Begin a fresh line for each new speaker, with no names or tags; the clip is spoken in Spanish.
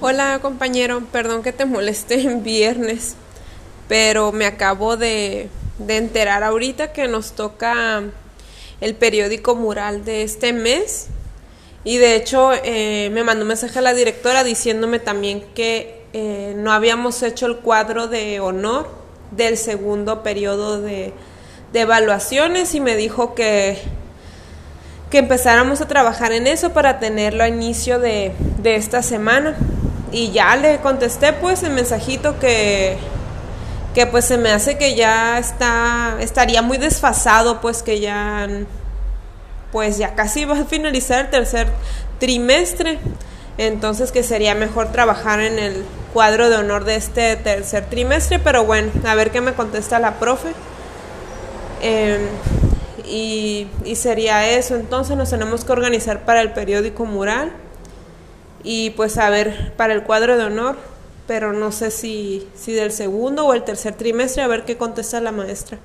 Hola compañero, perdón que te moleste en viernes, pero me acabo de, de enterar ahorita que nos toca el periódico mural de este mes y de hecho eh, me mandó un mensaje a la directora diciéndome también que eh, no habíamos hecho el cuadro de honor del segundo periodo de, de evaluaciones y me dijo que que empezáramos a trabajar en eso para tenerlo a inicio de, de esta semana. Y ya le contesté pues el mensajito que, que pues se me hace que ya está, estaría muy desfasado pues que ya, pues ya casi va a finalizar el tercer trimestre. Entonces que sería mejor trabajar en el cuadro de honor de este tercer trimestre, pero bueno, a ver qué me contesta la profe. Eh, y, y, sería eso. Entonces nos tenemos que organizar para el periódico mural y pues a ver para el cuadro de honor, pero no sé si, si del segundo o el tercer trimestre, a ver qué contesta la maestra.